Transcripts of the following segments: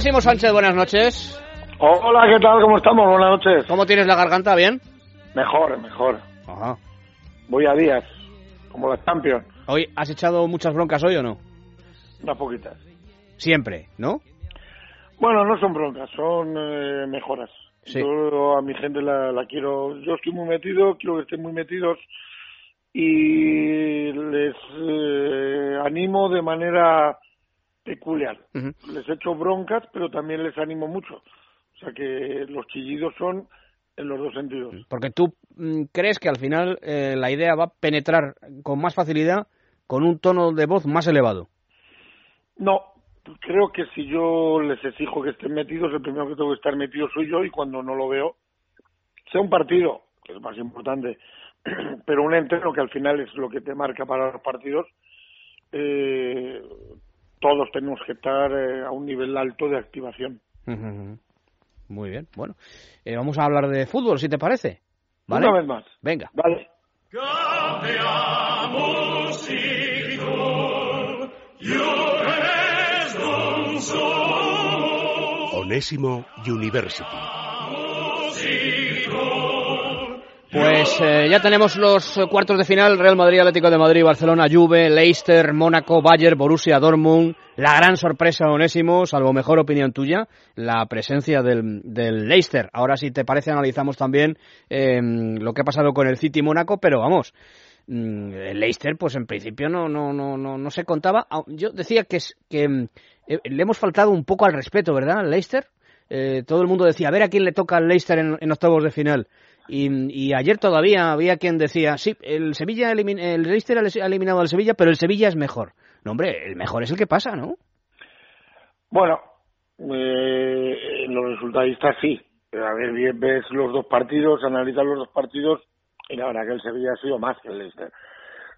Onésimo Sánchez, buenas noches. Hola, ¿qué tal? ¿Cómo estamos? Buenas noches. ¿Cómo tienes la garganta? ¿Bien? Mejor, mejor. Ajá. Voy a días, como la Champions. Hoy, ¿has echado muchas broncas hoy o no? Unas poquitas. Siempre, ¿no? Bueno, no son broncas, son eh, mejoras. Sí. Yo a mi gente la, la quiero, yo estoy muy metido, quiero que estén muy metidos y les eh, animo de manera peculiar. Les echo broncas, pero también les animo mucho. O sea que los chillidos son en los dos sentidos. Porque tú mm, crees que al final eh, la idea va a penetrar con más facilidad con un tono de voz más elevado. No, creo que si yo les exijo que estén metidos, el primero que tengo que estar metido soy yo y cuando no lo veo, sea un partido, que es más importante, pero un entreno que al final es lo que te marca para los partidos, eh, todos tenemos que estar eh, a un nivel alto de activación. Muy bien, bueno. Eh, vamos a hablar de fútbol, si te parece. ¿Vale? Una vez más. Venga. Vale. Onésimo University. Pues eh, ya tenemos los eh, cuartos de final, Real Madrid, Atlético de Madrid, Barcelona, Juve, Leicester, Mónaco, Bayern, Borussia, Dortmund. La gran sorpresa, Onésimo, salvo mejor opinión tuya, la presencia del, del Leicester. Ahora, si te parece, analizamos también eh, lo que ha pasado con el City Mónaco, pero vamos, mm, el Leicester, pues en principio no, no, no, no, no se contaba. Ah, Yo decía que, que mm, eh, le hemos faltado un poco al respeto, ¿verdad, Leicester? Eh, todo el mundo decía, a ver a quién le toca al Leicester en, en octavos de final. Y, y ayer todavía había quien decía, sí, el Sevilla el Leicester ha eliminado al Sevilla, pero el Sevilla es mejor. No, hombre, el mejor es el que pasa, ¿no? Bueno, eh, los resultadistas sí. A ver, bien, ves los dos partidos, analizas los dos partidos y la verdad que el Sevilla ha sido más que el Leicester.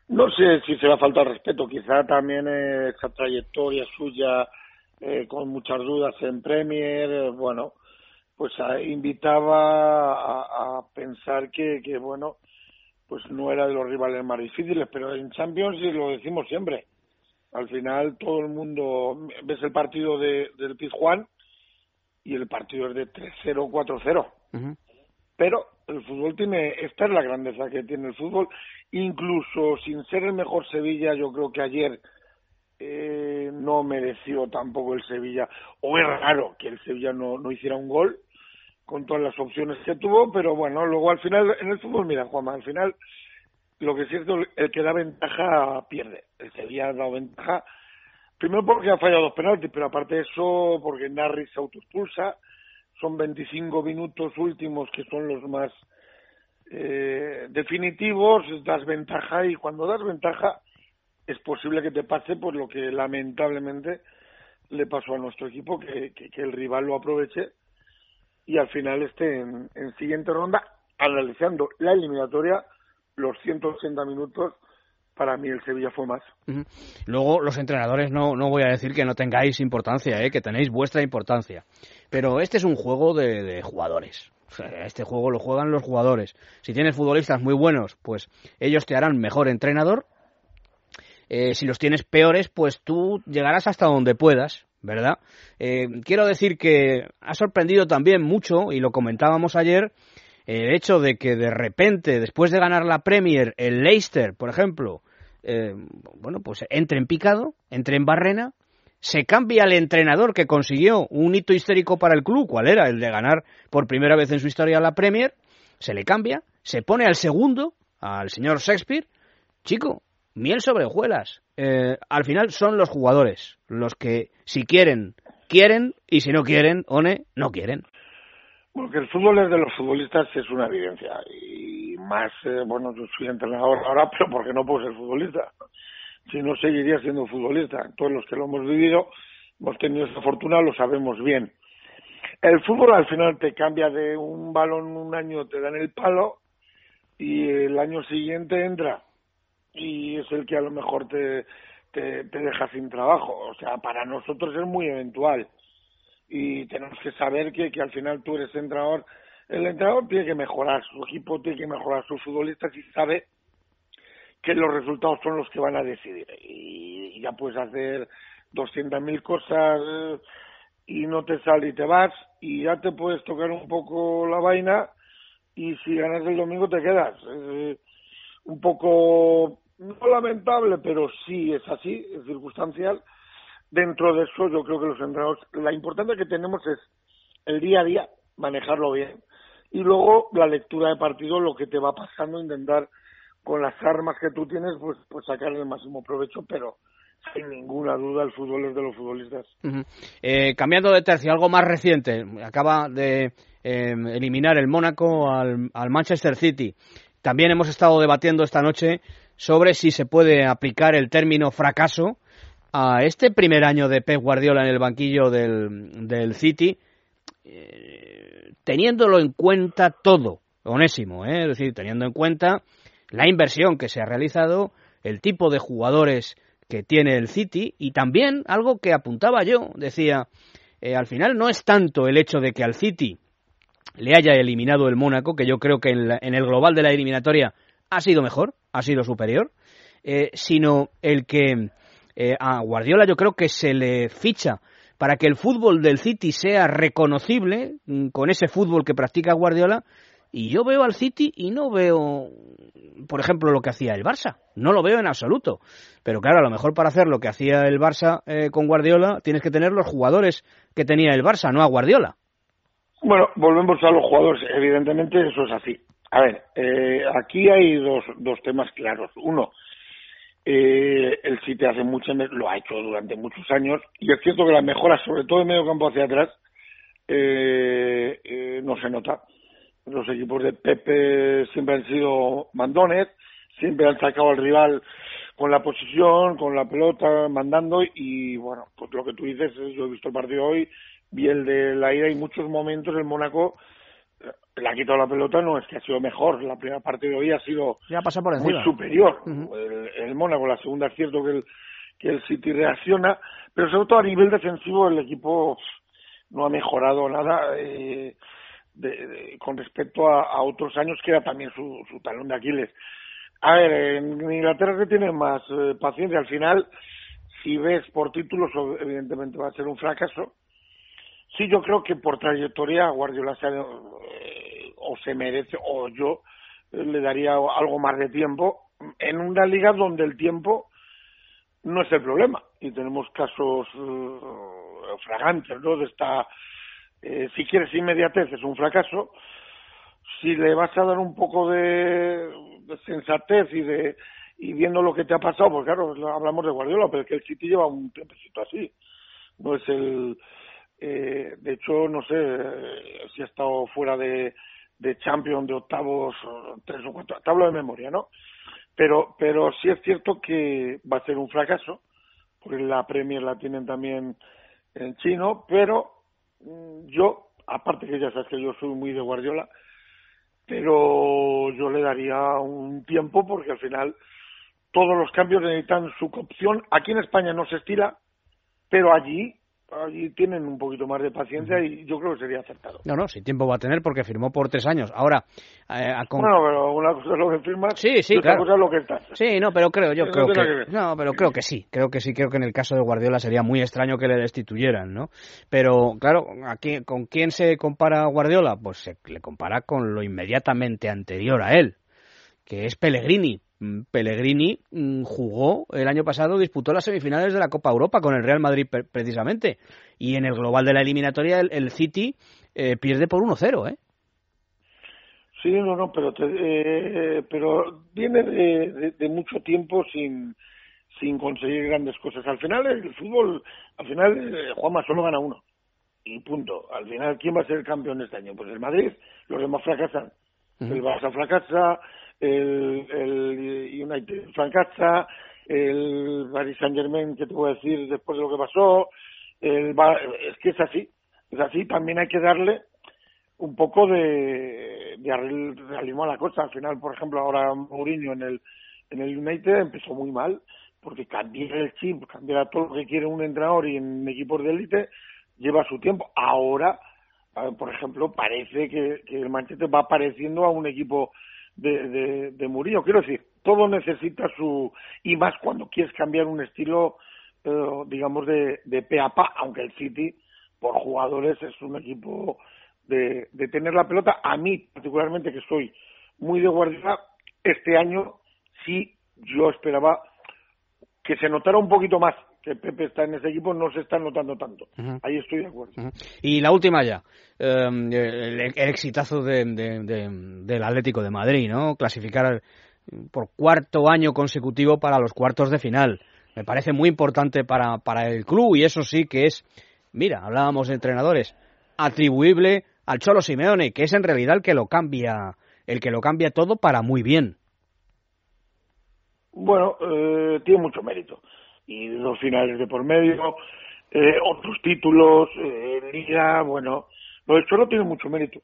No sé si se le ha faltado respeto, quizá también eh, esa trayectoria suya eh, con muchas dudas en Premier, eh, bueno, pues ah, invitaba a, a pensar que, que, bueno, pues no era de los rivales más difíciles, pero en Champions y lo decimos siempre, al final todo el mundo ves el partido de, del Pizjuán y el partido es de 3-0, 4-0. Ujú. Pero el fútbol tiene, esta es la grandeza que tiene el fútbol, incluso sin ser el mejor Sevilla, yo creo que ayer eh, no mereció tampoco el Sevilla, o es raro que el Sevilla no, no hiciera un gol con todas las opciones que tuvo, pero bueno, luego al final, en el fútbol, mira, Juanma, al final lo que es cierto, el que da ventaja pierde. El Sevilla ha dado ventaja, primero porque ha fallado dos penaltis, pero aparte de eso, porque Narri se autoexpulsa, son 25 minutos últimos que son los más eh, definitivos, das ventaja y cuando das ventaja es posible que te pase por lo que lamentablemente le pasó a nuestro equipo, que, que, que el rival lo aproveche y al final esté en, en siguiente ronda analizando la eliminatoria los 180 minutos para mí el Sevilla fue más. Luego, los entrenadores no, no voy a decir que no tengáis importancia, ¿eh? que tenéis vuestra importancia. Pero este es un juego de, de jugadores. Este juego lo juegan los jugadores. Si tienes futbolistas muy buenos, pues ellos te harán mejor entrenador. Eh, si los tienes peores, pues tú llegarás hasta donde puedas, ¿verdad? Eh, quiero decir que ha sorprendido también mucho, y lo comentábamos ayer, el hecho de que de repente, después de ganar la Premier, el Leicester, por ejemplo, eh, bueno, pues entre en picado, entre en barrena, se cambia el entrenador que consiguió un hito histórico para el club, ¿cuál era? El de ganar por primera vez en su historia la Premier, se le cambia, se pone al segundo, al señor Shakespeare, chico, miel sobre hojuelas. Eh, al final son los jugadores los que, si quieren, quieren, y si no quieren, one, no quieren. Porque el fútbol es de los futbolistas es una evidencia. Y más, eh, bueno, yo soy entrenador ahora, pero porque no puedo ser futbolista. Si no, seguiría siendo futbolista. Todos los que lo hemos vivido, hemos tenido esa fortuna, lo sabemos bien. El fútbol al final te cambia de un balón un año, te dan el palo, y el año siguiente entra. Y es el que a lo mejor te, te, deja sin trabajo. O sea, para nosotros es muy eventual y tenemos que saber que, que al final tú eres entrenador. El entrenador tiene que mejorar, su equipo tiene que mejorar, sus futbolistas y sabe que los resultados son los que van a decidir. Y, y ya puedes hacer 200.000 cosas eh, y no te sale y te vas y ya te puedes tocar un poco la vaina y si ganas el domingo te quedas. Eh, un poco, no lamentable, pero sí es así, es circunstancial. Dentro de eso yo creo que los entrenadores, la importancia que tenemos es el día a día, manejarlo bien. Y luego la lectura de partido, lo que te va pasando, intentar con las armas que tú tienes, pues, pues sacar el máximo provecho, pero sin ninguna duda el fútbol es de los futbolistas. eh, cambiando de tercio, algo más reciente, acaba de eh, eliminar el Mónaco al, al, Manchester City. También hemos estado debatiendo esta noche sobre si se puede aplicar el término fracaso a este primer año de Pep Guardiola en el banquillo del, del City, eh, teniéndolo en cuenta todo, onésimo, ¿eh? es decir, teniendo en cuenta la inversión que se ha realizado, el tipo de jugadores que tiene el City y también algo que apuntaba yo, decía, eh, al final no es tanto el hecho de que al City le haya eliminado el Mónaco, que yo creo que en, el global de la eliminatoria ha sido mejor, ha sido superior, eh, sino el que eh, a Guardiola yo creo que se le ficha para que el fútbol del City sea reconocible mm, con ese fútbol que practica Guardiola. Y yo veo al City y no veo, por ejemplo, lo que hacía el Barça. No lo veo en absoluto. Pero claro, a lo mejor para hacer lo que hacía el Barça eh, con Guardiola tienes que tener los jugadores que tenía el Barça, no a Guardiola. Bueno, volvemos a los jugadores. Evidentemente eso es así. A ver, eh, aquí hay dos, dos temas claros. Uno, eh, el City hace mucho, lo ha hecho durante muchos años, y es cierto que las mejoras, sobre todo de medio campo hacia atrás, eh, eh, no se nota. Los equipos de Pepe siempre han sido mandones, siempre han sacado al rival con la posición, con la pelota, mandando, y bueno, pues lo que tú dices, yo he visto el partido hoy, vi el de la ida y muchos momentos el Mónaco le ha quitado la pelota, no es que ha sido mejor. La primera parte de hoy ha sido por muy superior. Uh -huh. el, el, Mónaco, la segunda es cierto que el, que el City reacciona, pero sobre todo a nivel defensivo el equipo no ha mejorado nada eh, de, de, con respecto a, a, otros años que era también su, su talón de Aquiles. A ver, en Inglaterra se tiene más eh, paciencia. Al final, si ves por títulos, evidentemente va a ser un fracaso. Sí, yo creo que por trayectoria Guardiola se eh, o se merece, o yo eh, le daría algo más de tiempo en una liga donde el tiempo no es el problema. Y tenemos casos uh, fragantes, ¿no? De esta, eh, si quieres inmediatez es un fracaso. Si le vas a dar un poco de, de sensatez y de y viendo lo que te ha pasado, pues claro, hablamos de Guardiola, pero es que el City lleva un tiempecito así. No es el eh, de hecho, no sé eh, si ha estado fuera de, de Champions, de octavos, tres o cuatro, te hablo de memoria, ¿no? Pero, pero sí es cierto que va a ser un fracaso, porque la Premier la tienen también en chino, pero mm, yo, aparte que ya sabes que yo soy muy de Guardiola, pero yo le daría un tiempo porque al final todos los cambios necesitan su opción. Aquí en España no se estila, pero allí allí tienen un poquito más de paciencia y yo creo que sería acertado. No, no, sí tiempo va a tener porque firmó por tres años. Ahora, eh, con... bueno, pero una cosa es lo que firmas, sí, sí, y otra claro. cosa es lo que estás. Sí, no, pero creo, yo Eso creo que, que no, pero creo que sí, creo que sí, creo que en el caso de Guardiola sería muy extraño que le destituyeran, ¿no? Pero claro, aquí, ¿con quién se compara Guardiola? Pues se le compara con lo inmediatamente anterior a él, que es Pellegrini. Mm, Pellegrini mm, jugó el año pasado, disputó las semifinales de la Copa Europa con el Real Madrid pre precisamente. Y en el global de la eliminatoria el, el City eh, pierde por 1-0, ¿eh? Sí, no, no, pero te, eh, pero viene de, de, de, mucho tiempo sin sin conseguir grandes cosas. Al final el fútbol, al final eh, Juanma solo gana uno y punto. Al final quién va a ser el campeón este año, pues el Madrid. Los demás fracasan. Uh -huh. El Barça fracasa, el, el United fracasa, el Paris Saint Germain, que te puedo decir después de lo que pasó, el, es que es así, es así, también hay que darle un poco de, de realismo a la cosa. Al final, por ejemplo, ahora Mourinho en el, en el United empezó muy mal, porque cambiar el chip, cambiar todo lo que quiere un entrenador y en equipos de élite lleva su tiempo. Ahora, por ejemplo, parece que, que el Manchester va apareciendo a un equipo de, de, de Murillo. Quiero decir, todo necesita su... Y más cuando quieres cambiar un estilo, eh, digamos, de, de pe a pa, aunque el City por jugadores es un equipo de, de tener la pelota. A mí, particularmente, que soy muy de Guardiola, este año sí yo esperaba que se notara un poquito más que Pepe está en ese equipo, no se está notando tanto. Ahí estoy de acuerdo. Y la última ya, em, el, exitazo de, del Atlético de Madrid, ¿no? Clasificar por cuarto año consecutivo para los cuartos de final. Me parece muy importante para, para el club y eso sí que es, mira, hablábamos de entrenadores, atribuible al Cholo Simeone, que es en realidad el que lo cambia, el que lo cambia todo para muy bien. Bueno, eh, tiene mucho mérito. Y dos finales de por medio, eh, otros títulos, eh, Liga, bueno, lo de Cholo tiene mucho mérito.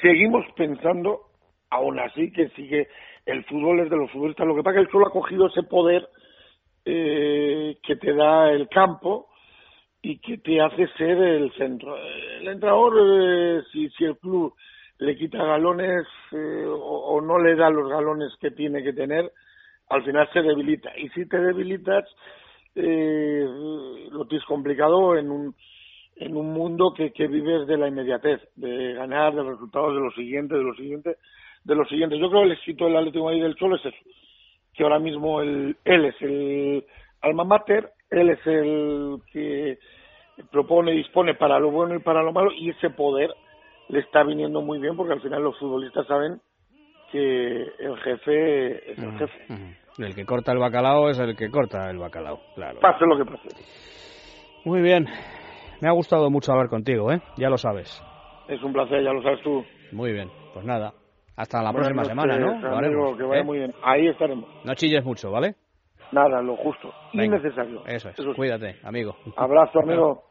Seguimos pensando, aún así, que sigue el fútbol es de los futbolistas. Lo que pasa es que el Cholo ha cogido ese poder eh, que te da el campo y que te hace ser el centro. El entrenador, eh, si, si el club le quita galones eh, o, no le da los galones que tiene que tener, al final se debilita. Y si te debilitas, eh, lo tienes complicado en un, en un mundo que, que vives de la inmediatez, de ganar, de resultados de lo siguiente, de lo siguiente, de lo siguiente. Yo creo que el éxito del Atlético de Madrid del Cholo es eso, que ahora mismo él, él es el alma mater, él es el que propone y dispone para lo bueno y para lo malo, y ese poder le está viniendo muy bien porque al final los futbolistas saben que el jefe es el jefe. El que corta el bacalao es el que corta el bacalao, claro. Pase lo que pase. Muy bien. Me ha gustado mucho hablar contigo, ¿eh? Ya lo sabes. Es un placer, ya lo sabes tú. Muy bien. Pues nada. Hasta la próxima semana, ¿no? que vaya ¿eh? muy bien. Ahí estaremos. No chilles mucho, ¿vale? Nada, lo justo. Innecesario. Eso es. Cuídate, amigo. Abrazo, amigo.